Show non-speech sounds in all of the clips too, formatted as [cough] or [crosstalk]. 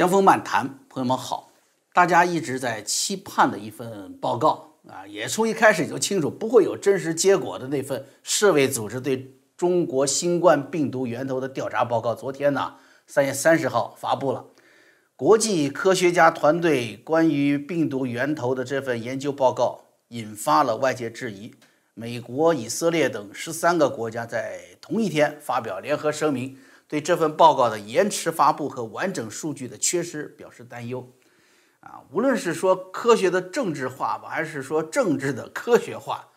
江峰漫谈，朋友们好，大家一直在期盼的一份报告啊，也从一开始就清楚不会有真实结果的那份世卫组织对中国新冠病毒源头的调查报告，昨天呢，三月三十号发布了。国际科学家团队关于病毒源头的这份研究报告，引发了外界质疑。美国、以色列等十三个国家在同一天发表联合声明。对这份报告的延迟发布和完整数据的缺失表示担忧，啊，无论是说科学的政治化吧，还是说政治的科学化，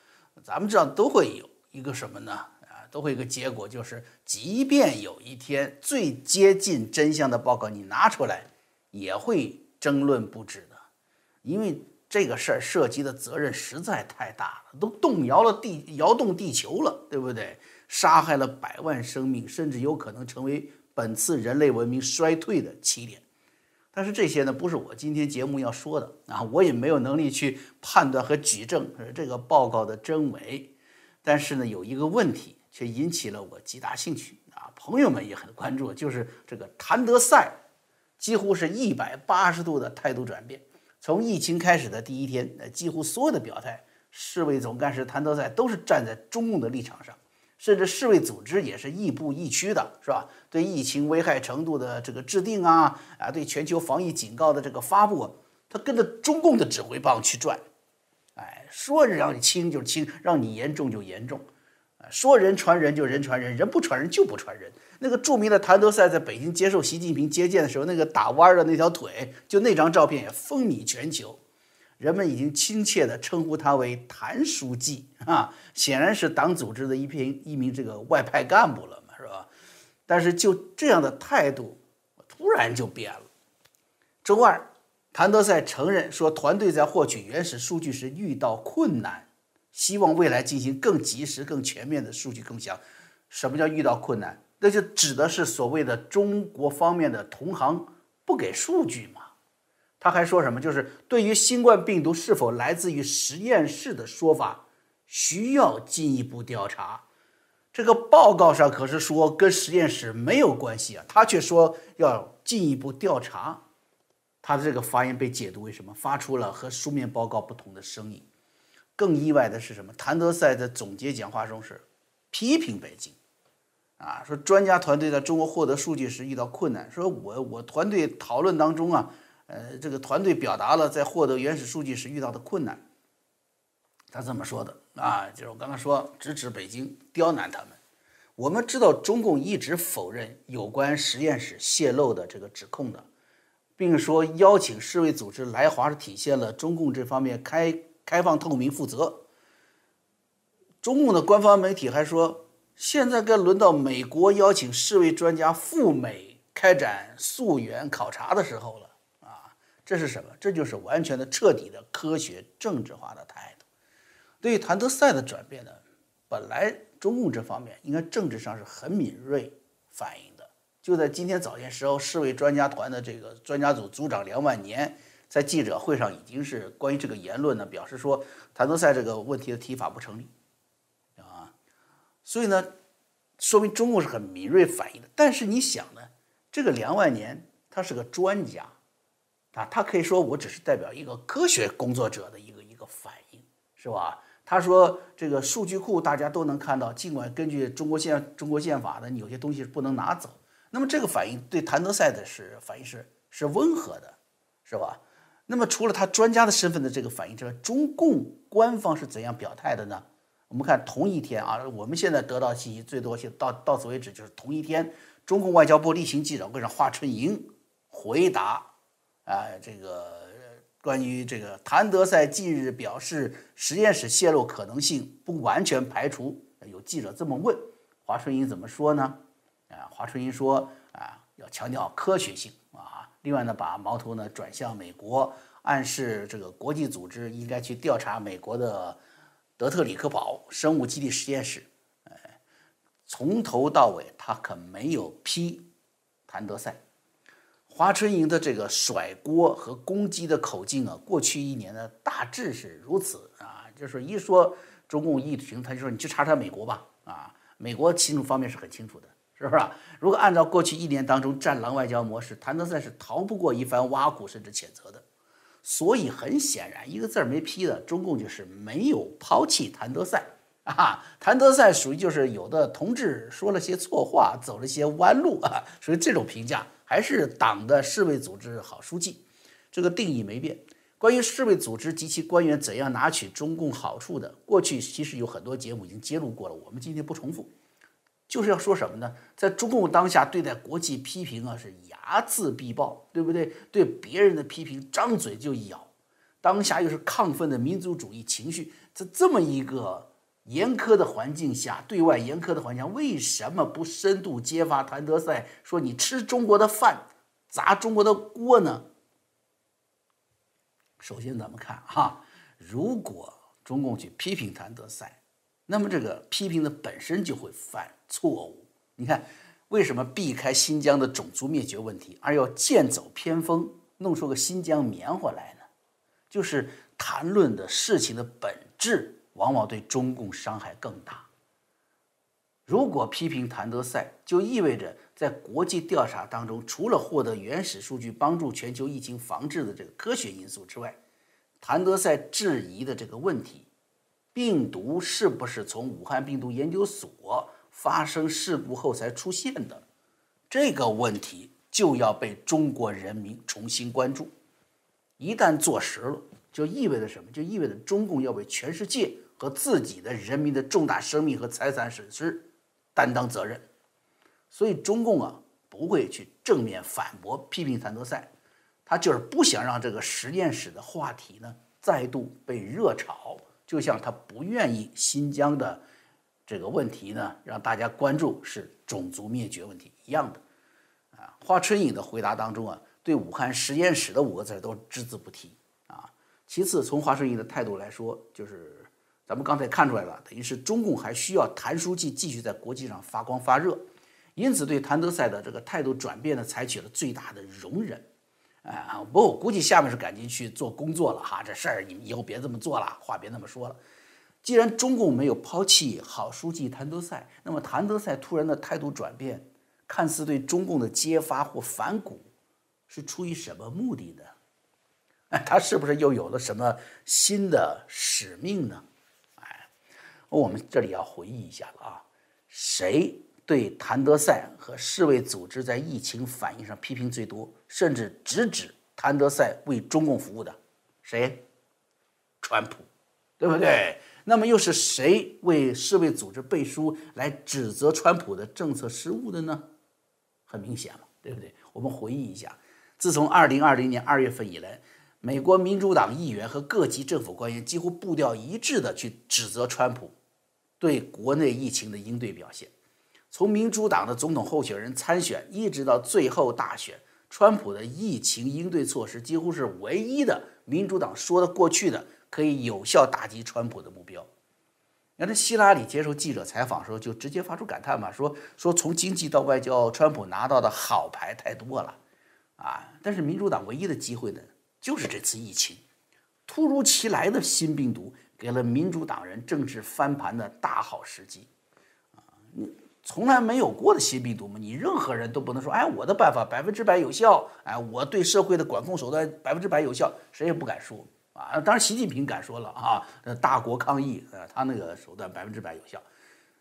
咱们知道都会有一个什么呢？啊，都会有一个结果，就是即便有一天最接近真相的报告你拿出来，也会争论不止的，因为这个事儿涉及的责任实在太大了，都动摇了地，摇动地球了，对不对？杀害了百万生命，甚至有可能成为本次人类文明衰退的起点。但是这些呢，不是我今天节目要说的啊，我也没有能力去判断和举证这个报告的真伪。但是呢，有一个问题却引起了我极大兴趣啊，朋友们也很关注，就是这个谭德赛几乎是一百八十度的态度转变。从疫情开始的第一天，呃，几乎所有的表态，世卫总干事谭德赛都是站在中共的立场上。甚至世卫组织也是亦步亦趋的，是吧？对疫情危害程度的这个制定啊，啊，对全球防疫警告的这个发布，他跟着中共的指挥棒去转，哎，说让你轻就轻，让你严重就严重，啊，说人传人就人传人，人不传人就不传人。那个著名的谭德赛在北京接受习近平接见的时候，那个打弯的那条腿，就那张照片也风靡全球。人们已经亲切地称呼他为谭书记啊，显然是党组织的一篇一名这个外派干部了嘛，是吧？但是就这样的态度，突然就变了。周二，谭德赛承认说，团队在获取原始数据时遇到困难，希望未来进行更及时、更全面的数据共享。什么叫遇到困难？那就指的是所谓的中国方面的同行不给数据嘛。他还说什么？就是对于新冠病毒是否来自于实验室的说法，需要进一步调查。这个报告上可是说跟实验室没有关系啊，他却说要进一步调查。他的这个发言被解读为什么？发出了和书面报告不同的声音。更意外的是什么？谭德赛在总结讲话中是批评北京，啊，说专家团队在中国获得数据时遇到困难，说我我团队讨论当中啊。呃，这个团队表达了在获得原始数据时遇到的困难。他这么说的啊，就是我刚刚说直指北京刁难他们。我们知道中共一直否认有关实验室泄露的这个指控的，并说邀请世卫组织来华是体现了中共这方面开开放、透明、负责。中共的官方媒体还说，现在该轮到美国邀请世卫专家赴美开展溯源考察的时候了。这是什么？这就是完全的、彻底的科学政治化的态度。对于谭德赛的转变呢，本来中共这方面应该政治上是很敏锐反应的。就在今天早些时候，世卫专家团的这个专家组组长梁万年在记者会上已经是关于这个言论呢，表示说谭德赛这个问题的提法不成立啊。所以呢，说明中共是很敏锐反应的。但是你想呢，这个梁万年他是个专家。啊，他可以说我只是代表一个科学工作者的一个一个反应，是吧？他说这个数据库大家都能看到，尽管根据中国宪中国宪法的，有些东西是不能拿走。那么这个反应对谭德赛的是反应是是温和的，是吧？那么除了他专家的身份的这个反应之外，中共官方是怎样表态的呢？我们看同一天啊，我们现在得到信息最多是，到到此为止就是同一天，中共外交部例行记者会上，华春莹回答。啊，这个关于这个谭德赛近日表示实验室泄露可能性不完全排除。有记者这么问，华春莹怎么说呢？啊，华春莹说啊，要强调科学性啊。另外呢，把矛头呢转向美国，暗示这个国际组织应该去调查美国的德特里克堡生物基地实验室。哎，从头到尾他可没有批谭德赛。华春莹的这个甩锅和攻击的口径啊，过去一年呢大致是如此啊，就是一说中共疫情，他就说你去查查美国吧啊，美国清楚方面是很清楚的，是不是？如果按照过去一年当中战狼外交模式，谭德赛是逃不过一番挖苦甚至谴责的。所以很显然，一个字儿没批的，中共就是没有抛弃谭德赛 [laughs] 啊。谭德赛属于就是有的同志说了些错话，走了些弯路啊，属于这种评价，还是党的世卫组织好书记，这个定义没变。关于世卫组织及其官员怎样拿取中共好处的，过去其实有很多节目已经揭露过了，我们今天不重复。就是要说什么呢？在中共当下对待国际批评啊，是睚眦必报，对不对？对别人的批评张嘴就咬。当下又是亢奋的民族主义情绪，在这么一个严苛的环境下，对外严苛的环境下，为什么不深度揭发谭德赛，说你吃中国的饭，砸中国的锅呢？首先，咱们看哈，如果中共去批评谭德赛，那么这个批评的本身就会犯错误。你看，为什么避开新疆的种族灭绝问题，而要剑走偏锋，弄出个新疆棉花来呢？就是谈论的事情的本质，往往对中共伤害更大。如果批评谭德赛，就意味着在国际调查当中，除了获得原始数据帮助全球疫情防治的这个科学因素之外，谭德赛质疑的这个问题，病毒是不是从武汉病毒研究所发生事故后才出现的，这个问题就要被中国人民重新关注。一旦坐实了，就意味着什么？就意味着中共要为全世界和自己的人民的重大生命和财产损失。担当责任，所以中共啊不会去正面反驳批评谭德赛，他就是不想让这个实验室的话题呢再度被热炒，就像他不愿意新疆的这个问题呢让大家关注是种族灭绝问题一样的。啊，华春莹的回答当中啊，对武汉实验室的五个字都只字不提。其次，从华春莹的态度来说，就是。咱们刚才看出来了，等于是中共还需要谭书记继续在国际上发光发热，因此对谭德赛的这个态度转变呢，采取了最大的容忍。啊，不过我估计下面是赶紧去做工作了哈，这事儿你们以后别这么做了，话别那么说了。既然中共没有抛弃好书记谭德赛，那么谭德赛突然的态度转变，看似对中共的揭发或反骨，是出于什么目的呢？哎，[laughs] 他是不是又有了什么新的使命呢？哎我们这里要回忆一下了啊，谁对谭德赛和世卫组织在疫情反应上批评最多，甚至直指谭德赛为中共服务的？谁？川普，对不对？那么又是谁为世卫组织背书来指责川普的政策失误的呢？很明显嘛，对不对？我们回忆一下，自从二零二零年二月份以来，美国民主党议员和各级政府官员几乎步调一致的去指责川普。对国内疫情的应对表现，从民主党的总统候选人参选一直到最后大选，川普的疫情应对措施几乎是唯一的民主党说得过去的可以有效打击川普的目标。那这希拉里接受记者采访时候就直接发出感叹嘛，说说从经济到外交，川普拿到的好牌太多了啊！但是民主党唯一的机会呢，就是这次疫情，突如其来的新病毒。给了民主党人政治翻盘的大好时机，啊，你从来没有过的新病毒嘛，你任何人都不能说，哎，我的办法百分之百有效，哎，我对社会的管控手段百分之百有效，谁也不敢说啊。当然，习近平敢说了啊，大国抗疫，呃，他那个手段百分之百有效，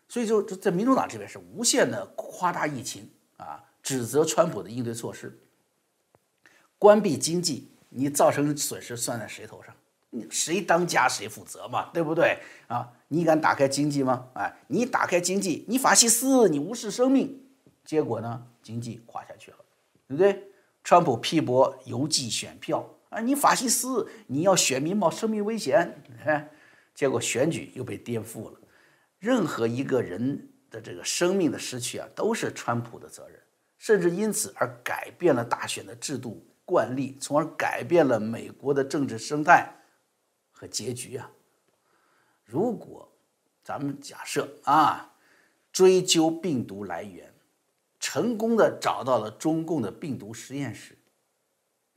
所以就在民主党这边是无限的夸大疫情啊，指责川普的应对措施，关闭经济，你造成损失算在谁头上？谁当家谁负责嘛，对不对啊？你敢打开经济吗？哎，你打开经济，你法西斯，你无视生命，结果呢，经济垮下去了，对不对？川普批驳邮寄选票啊，你法西斯，你要选民冒生命危险，哎，结果选举又被颠覆了。任何一个人的这个生命的失去啊，都是川普的责任，甚至因此而改变了大选的制度惯例，从而改变了美国的政治生态。和结局啊！如果咱们假设啊，追究病毒来源，成功的找到了中共的病毒实验室，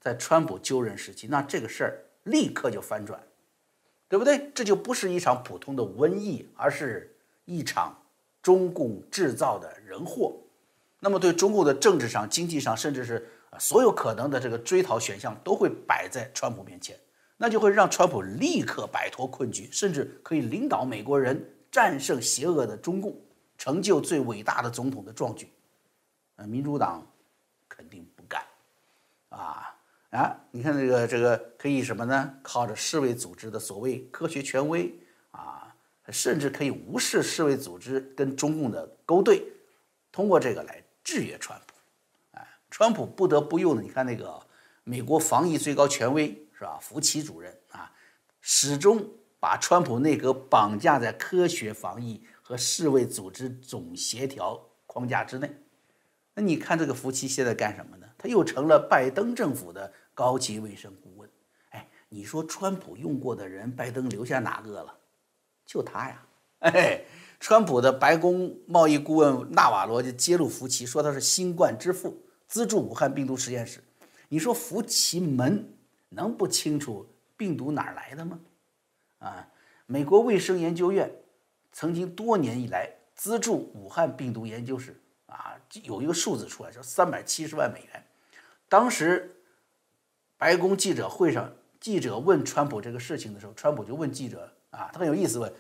在川普就任时期，那这个事儿立刻就翻转，对不对？这就不是一场普通的瘟疫，而是一场中共制造的人祸。那么对中共的政治上、经济上，甚至是所有可能的这个追讨选项，都会摆在川普面前，那就会让川普立刻摆脱困局，甚至可以领导美国人战胜邪恶的中共，成就最伟大的总统的壮举。呃，民主党肯定不干啊啊！你看这个这个可以什么呢？靠着世卫组织的所谓科学权威啊，甚至可以无视世卫组织跟中共的勾兑，通过这个来制约川普。川普不得不用的，你看那个美国防疫最高权威是吧？福奇主任啊，始终把川普内阁绑架在科学防疫和世卫组织总协调框架之内。那你看这个福奇现在干什么呢？他又成了拜登政府的高级卫生顾问。哎，你说川普用过的人，拜登留下哪个了？就他呀！哎，川普的白宫贸易顾问纳瓦罗就揭露福奇，说他是新冠之父，资助武汉病毒实验室。你说福奇门能不清楚病毒哪来的吗？啊，美国卫生研究院曾经多年以来资助武汉病毒研究室。啊，有一个数字出来，叫三百七十万美元。当时白宫记者会上，记者问川普这个事情的时候，川普就问记者啊，他很有意思，问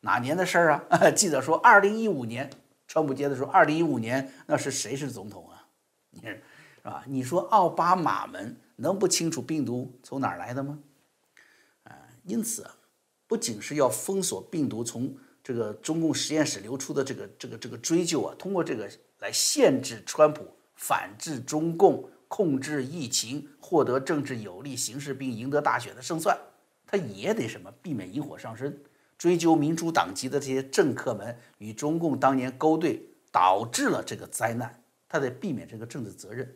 哪年的事儿啊？[laughs] 记者说二零一五年。川普接着说二零一五年那是谁是总统啊？你是吧？你说奥巴马们能不清楚病毒从哪儿来的吗？啊，因此啊，不仅是要封锁病毒从这个中共实验室流出的这个这个这个追究啊，通过这个。来限制川普反制中共、控制疫情、获得政治有利形势并赢得大选的胜算，他也得什么避免引火上身，追究民主党籍的这些政客们与中共当年勾兑导致了这个灾难，他得避免这个政治责任。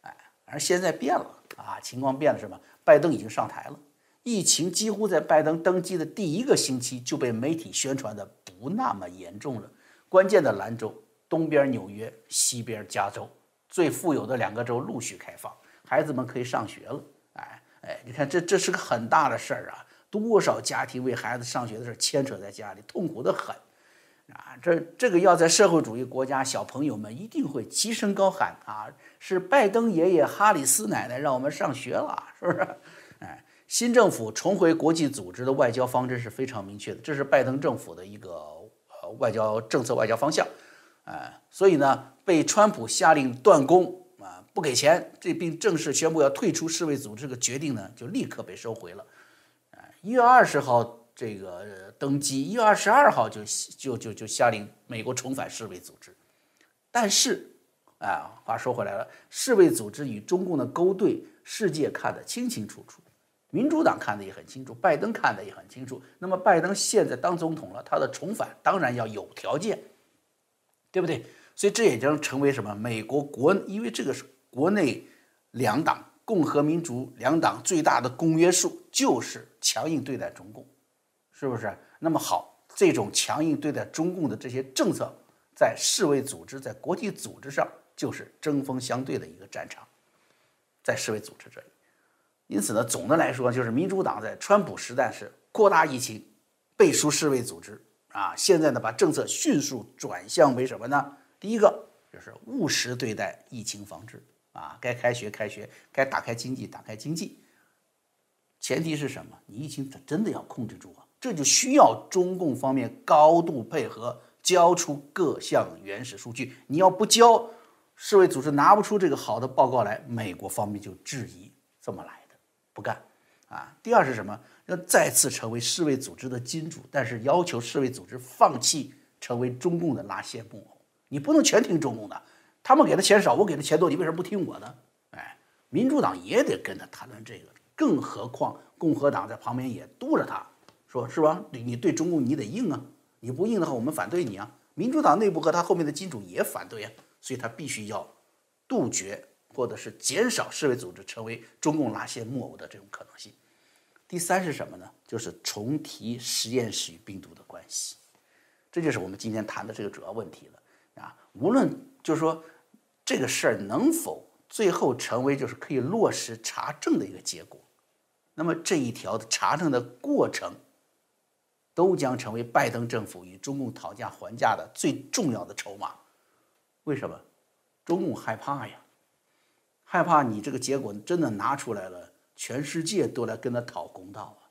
哎，而现在变了啊，情况变了，什么？拜登已经上台了，疫情几乎在拜登登基的第一个星期就被媒体宣传的不那么严重了，关键的兰州。东边纽约，西边加州，最富有的两个州陆续开放，孩子们可以上学了。哎哎，你看这这是个很大的事儿啊！多少家庭为孩子上学的事牵扯在家里，痛苦的很啊！这这个要在社会主义国家，小朋友们一定会齐声高喊啊！是拜登爷爷、哈里斯奶奶让我们上学了，是不是？哎，新政府重回国际组织的外交方针是非常明确的，这是拜登政府的一个呃外交政策、外交方向。哎，所以呢，被川普下令断供啊，不给钱，这并正式宣布要退出世卫组织这个决定呢，就立刻被收回了。啊，一月二十号这个登基，一月二十二号就就就就下令美国重返世卫组织。但是，啊，话说回来了，世卫组织与中共的勾兑，世界看得清清楚楚，民主党看得也很清楚，拜登看得也很清楚。那么，拜登现在当总统了，他的重返当然要有条件。对不对？所以这也将成为什么？美国国，因为这个是国内两党，共和民主两党最大的公约数就是强硬对待中共，是不是？那么好，这种强硬对待中共的这些政策，在世卫组织、在国际组织上就是针锋相对的一个战场，在世卫组织这里。因此呢，总的来说，就是民主党在川普时代是扩大疫情，背书世卫组织。啊，现在呢，把政策迅速转向为什么呢？第一个就是务实对待疫情防治啊，该开学开学，该打开经济打开经济。前提是什么？你疫情它真的要控制住啊，这就需要中共方面高度配合，交出各项原始数据。你要不交，世卫组织拿不出这个好的报告来，美国方面就质疑这么来的，不干啊。第二是什么？要再次成为世卫组织的金主，但是要求世卫组织放弃成为中共的拉线木偶。你不能全听中共的，他们给的钱少，[laughs] 我给的钱多，你为什么不听我的？哎，民主党也得跟他谈论这个，更何况共和党在旁边也督着他，说是吧？你对中共你得硬啊，你不硬的话，我们反对你啊。民主党内部和他后面的金主也反对啊，所以他必须要杜绝或者是减少世卫组织成为中共拉线木偶的这种可能性。第三是什么呢？就是重提实验室与病毒的关系，这就是我们今天谈的这个主要问题了啊。无论就是说这个事儿能否最后成为就是可以落实查证的一个结果，那么这一条的查证的过程都将成为拜登政府与中共讨价还价的最重要的筹码。为什么？中共害怕呀，害怕你这个结果真的拿出来了，全世界都来跟他讨公道啊。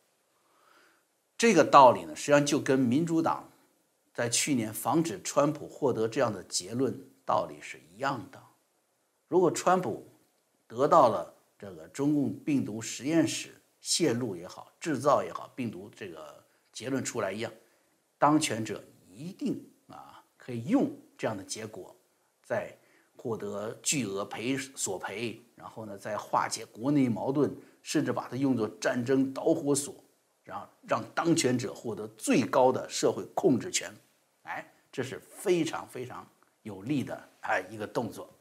这个道理呢，实际上就跟民主党在去年防止川普获得这样的结论道理是一样的。如果川普得到了这个中共病毒实验室泄露也好、制造也好，病毒这个结论出来一样，当权者一定啊可以用这样的结果，在获得巨额赔索赔，然后呢再化解国内矛盾，甚至把它用作战争导火索。让让当权者获得最高的社会控制权，哎，这是非常非常有利的哎一个动作，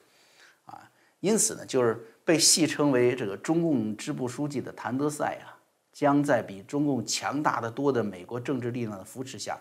啊，因此呢，就是被戏称为这个中共支部书记的谭德赛啊，将在比中共强大的多的美国政治力量的扶持下，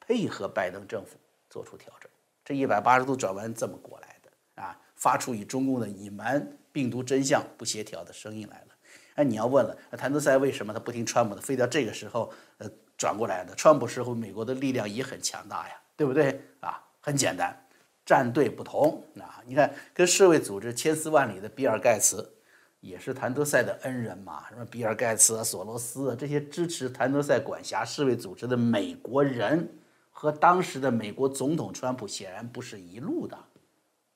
配合拜登政府做出调整。这一百八十度转弯这么过来的啊，发出与中共的隐瞒病毒真相不协调的声音来了。哎，你要问了，谭德赛为什么他不听川普的，非得这个时候呃转过来的？川普时候美国的力量也很强大呀，对不对啊？很简单，站队不同啊。你看，跟世卫组织千丝万缕的比尔盖茨，也是谭德赛的恩人嘛。什么比尔盖茨啊、索罗斯啊这些支持谭德赛管辖世卫组织的美国人，和当时的美国总统川普显然不是一路的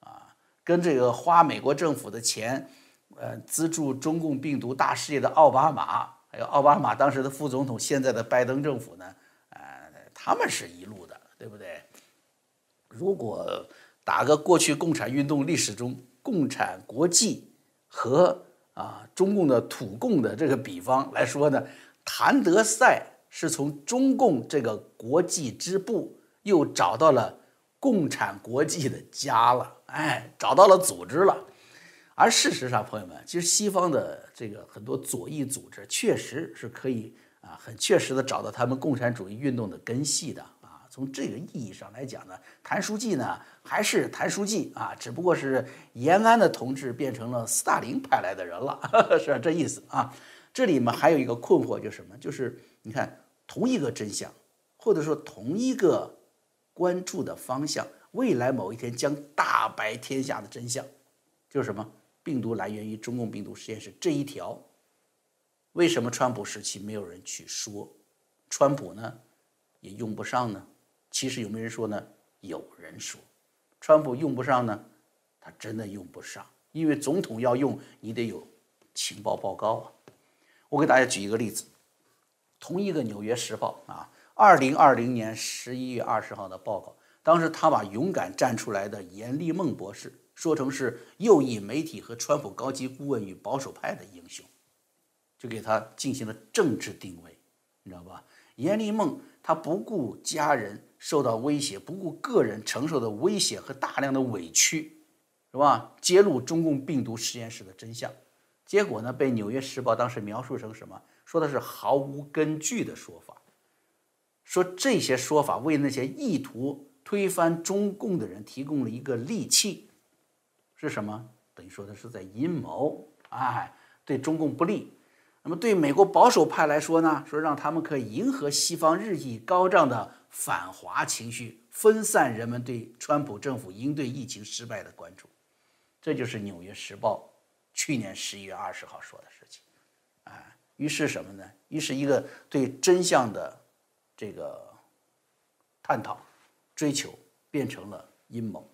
啊。跟这个花美国政府的钱。呃，资助中共病毒大事业的奥巴马，还有奥巴马当时的副总统，现在的拜登政府呢，呃，他们是一路的，对不对？如果打个过去共产运动历史中共产国际和啊中共的土共的这个比方来说呢，谭德赛是从中共这个国际支部又找到了共产国际的家了，哎，找到了组织了。而事实上，朋友们，其实西方的这个很多左翼组织确实是可以啊，很确实的找到他们共产主义运动的根系的。从这个意义上来讲呢，谭书记呢还是谭书记啊，只不过是延安的同志变成了斯大林派来的人了，[laughs] 是这意思啊。这里面还有一个困惑，就是什么？就是你看，同一个真相，或者说同一个关注的方向，未来某一天将大白天下的真相，就是什么？病毒来源于中共病毒实验室这一条，为什么川普时期没有人去说？川普呢也用不上呢？其实有没有人说呢？有人说，川普用不上呢？他真的用不上，因为总统要用，你得有情报报告啊。我给大家举一个例子，同一个《纽约时报》啊，二零二零年十一月二十号的报告，当时他把勇敢站出来的严立梦博士。说成是右翼媒体和川普高级顾问与保守派的英雄，就给他进行了政治定位，你知道吧？阎立梦他不顾家人受到威胁，不顾个人承受的威胁和大量的委屈，是吧？揭露中共病毒实验室的真相，结果呢，被《纽约时报》当时描述成什么？说的是毫无根据的说法，说这些说法为那些意图推翻中共的人提供了一个利器。是什么？等于说的是在阴谋，哎，对中共不利。那么对美国保守派来说呢？说让他们可以迎合西方日益高涨的反华情绪，分散人们对川普政府应对疫情失败的关注。这就是《纽约时报》去年十一月二十号说的事情。哎，于是什么呢？于是一个对真相的这个探讨、追求，变成了阴谋。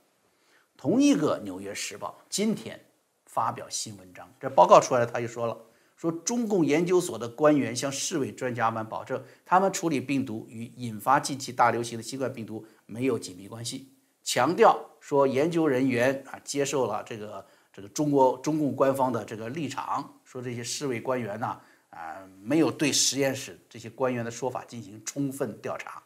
同一个《纽约时报》今天发表新文章，这报告出来他就说了：“说中共研究所的官员向世卫专家们保证，他们处理病毒与引发近期大流行的新冠病毒没有紧密关系。强调说，研究人员啊接受了这个这个中国中共官方的这个立场，说这些世卫官员呢啊没有对实验室这些官员的说法进行充分调查。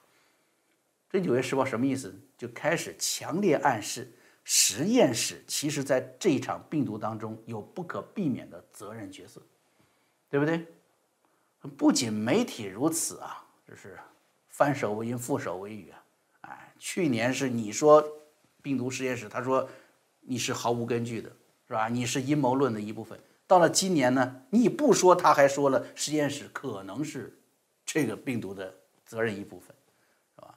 这《纽约时报》什么意思？就开始强烈暗示。”实验室其实在这一场病毒当中有不可避免的责任角色，对不对？不仅媒体如此啊，就是翻手为云覆手为雨啊！哎，去年是你说病毒实验室，他说你是毫无根据的，是吧？你是阴谋论的一部分。到了今年呢，你不说，他还说了实验室可能是这个病毒的责任一部分。是吧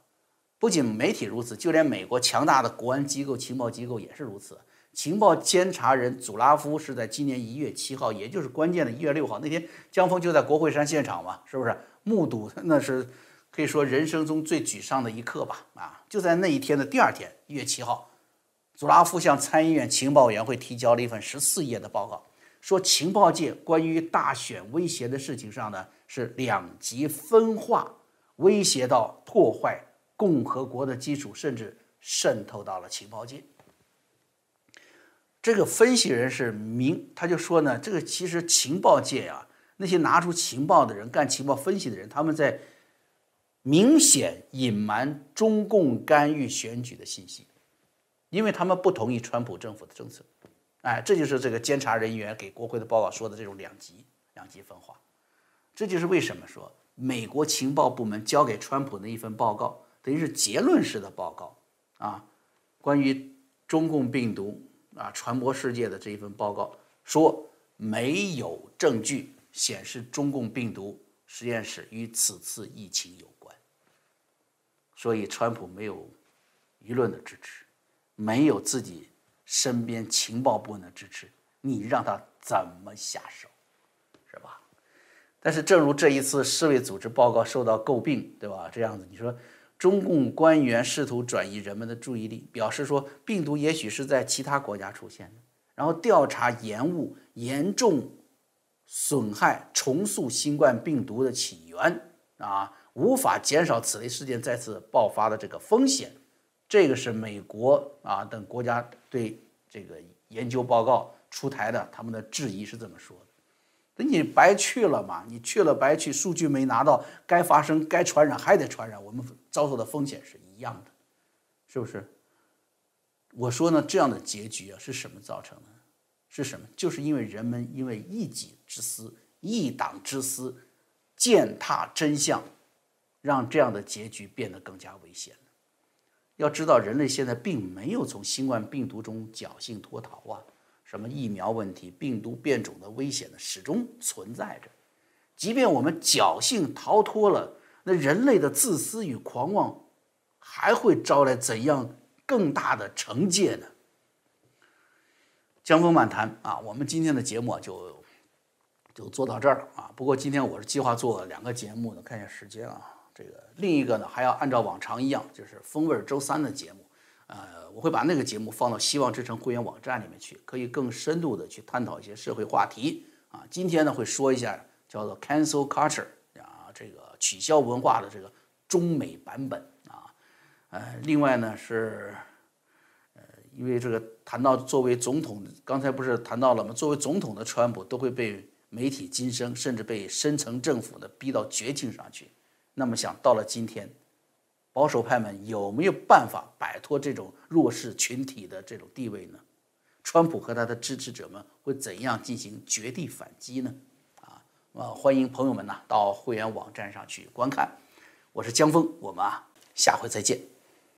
不仅媒体如此，就连美国强大的国安机构、情报机构也是如此。情报监察人祖拉夫是在今年一月七号，也就是关键的一月六号那天，江峰就在国会山现场嘛，是不是？目睹那是可以说人生中最沮丧的一刻吧？啊，就在那一天的第二天，一月七号，祖拉夫向参议院情报委员会提交了一份十四页的报告，说情报界关于大选威胁的事情上呢是两极分化，威胁到破坏共和国的基础，甚至渗透到了情报界。这个分析人是明，他就说呢，这个其实情报界啊，那些拿出情报的人、干情报分析的人，他们在明显隐瞒中共干预选举的信息，因为他们不同意川普政府的政策。哎，这就是这个监察人员给国会的报告说的这种两极、两极分化。这就是为什么说美国情报部门交给川普的一份报告，等于是结论式的报告啊，关于中共病毒。啊，传播世界的这一份报告说，没有证据显示中共病毒实验室与此次疫情有关。所以，川普没有舆论的支持，没有自己身边情报部门的支持，你让他怎么下手，是吧？但是，正如这一次世卫组织报告受到诟病，对吧？这样子，你说。中共官员试图转移人们的注意力，表示说病毒也许是在其他国家出现的，然后调查延误、严重损害、重塑新冠病毒的起源啊，无法减少此类事件再次爆发的这个风险。这个是美国啊等国家对这个研究报告出台的，他们的质疑是这么说的。那你白去了嘛？你去了白去，数据没拿到，该发生、该传染还得传染，我们遭受的风险是一样的，是不是？我说呢，这样的结局啊，是什么造成的？是什么？就是因为人们因为一己之私、一党之私，践踏真相，让这样的结局变得更加危险要知道，人类现在并没有从新冠病毒中侥幸脱逃啊。什么疫苗问题、病毒变种的危险呢，始终存在着。即便我们侥幸逃脱了，那人类的自私与狂妄还会招来怎样更大的惩戒呢？江峰漫谈啊，我们今天的节目就就做到这儿了啊。不过今天我是计划做两个节目的，看一下时间啊。这个另一个呢，还要按照往常一样，就是风味周三的节目。呃，我会把那个节目放到希望之城会员网站里面去，可以更深度的去探讨一些社会话题啊。今天呢会说一下叫做 cancel culture 啊，这个取消文化的这个中美版本啊。呃，另外呢是，呃，因为这个谈到作为总统，刚才不是谈到了吗？作为总统的川普都会被媒体晋升，甚至被深层政府的逼到绝境上去。那么想到了今天。保守派们有没有办法摆脱这种弱势群体的这种地位呢？川普和他的支持者们会怎样进行绝地反击呢？啊，啊，欢迎朋友们呢到会员网站上去观看。我是江峰，我们啊下回再见。